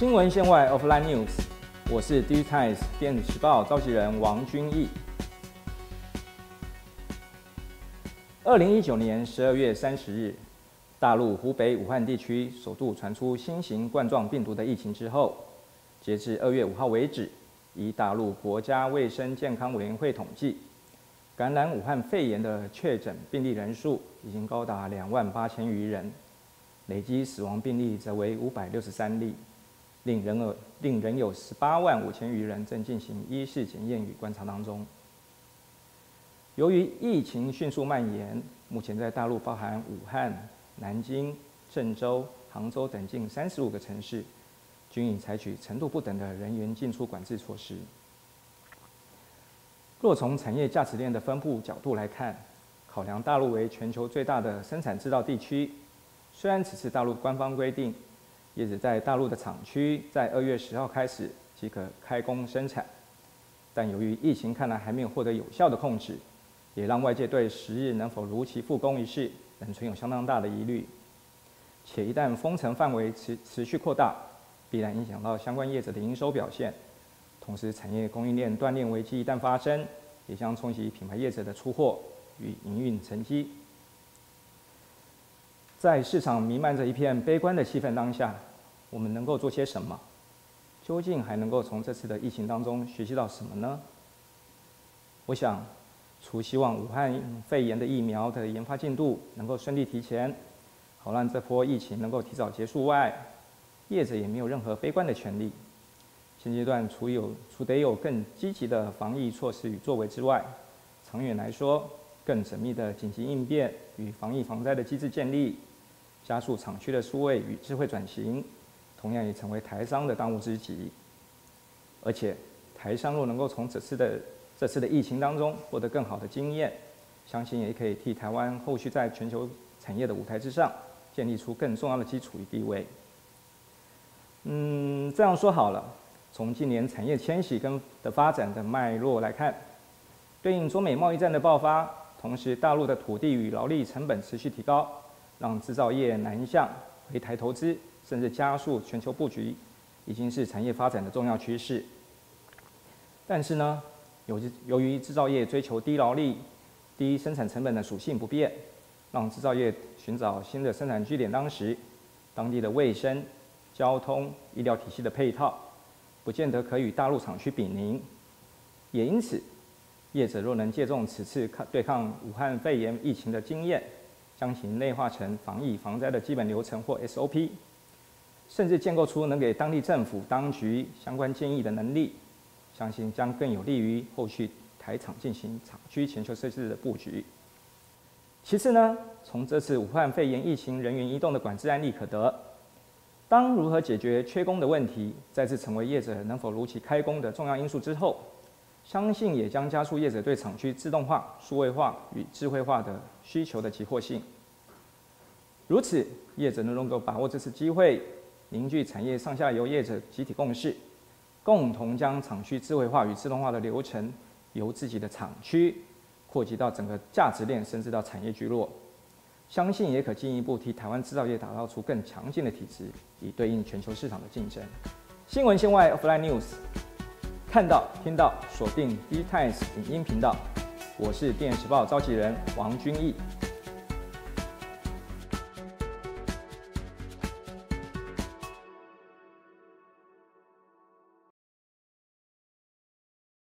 新闻线外 （Offline News），我是 D Times 电子时报召集人王君毅。二零一九年十二月三十日，大陆湖北武汉地区首度传出新型冠状病毒的疫情之后，截至二月五号为止，以大陆国家卫生健康委员会统计，感染武汉肺炎的确诊病例人数已经高达两万八千余人，累计死亡病例则为五百六十三例。令人有令人有十八万五千余人正进行医事检验与观察当中。由于疫情迅速蔓延，目前在大陆包含武汉、南京、郑州、杭州等近三十五个城市，均已采取程度不等的人员进出管制措施。若从产业价值链的分布角度来看，考量大陆为全球最大的生产制造地区，虽然此次大陆官方规定。叶子在大陆的厂区在二月十号开始即可开工生产，但由于疫情看来还没有获得有效的控制，也让外界对十日能否如期复工一事仍存有相当大的疑虑。且一旦封城范围持持续扩大，必然影响到相关业者的营收表现，同时产业供应链断裂危机一旦发生，也将冲击品牌业者的出货与营运成绩。在市场弥漫着一片悲观的气氛当下，我们能够做些什么？究竟还能够从这次的疫情当中学习到什么呢？我想，除希望武汉肺炎的疫苗的研发进度能够顺利提前，好让这波疫情能够提早结束外，业者也没有任何悲观的权利。现阶段除有除得有更积极的防疫措施与作为之外，长远来说，更缜密的紧急应变与防疫防灾的机制建立。加速厂区的数位与智慧转型，同样也成为台商的当务之急。而且，台商若能够从这次的这次的疫情当中获得更好的经验，相信也可以替台湾后续在全球产业的舞台之上建立出更重要的基础与地位。嗯，这样说好了，从近年产业迁徙跟的发展的脉络来看，对应中美贸易战的爆发，同时大陆的土地与劳力成本持续提高。让制造业南向回台投资，甚至加速全球布局，已经是产业发展的重要趋势。但是呢，由于由于制造业追求低劳力、低生产成本的属性不变，让制造业寻找新的生产据点当时，当地的卫生、交通、医疗体系的配套，不见得可与大陆厂区比邻。也因此，业者若能借重此次抗对抗武汉肺炎疫情的经验，将其内化成防疫防灾的基本流程或 SOP，甚至建构出能给当地政府当局相关建议的能力，相信将更有利于后续台厂进行厂区全球设置的布局。其次呢，从这次武汉肺炎疫情人员移动的管制案例可得，当如何解决缺工的问题再次成为业者能否如期开工的重要因素之后。相信也将加速业者对厂区自动化、数位化与智慧化的需求的急迫性。如此，业者能够把握这次机会，凝聚产业上下游业者集体共识，共同将厂区智慧化与自动化的流程，由自己的厂区扩及到整个价值链，甚至到产业聚落。相信也可进一步替台湾制造业打造出更强劲的体制，以对应全球市场的竞争。新闻线外 Offline News。看到、听到，锁定 D Times 影音频道。我是电视报召集人王君毅。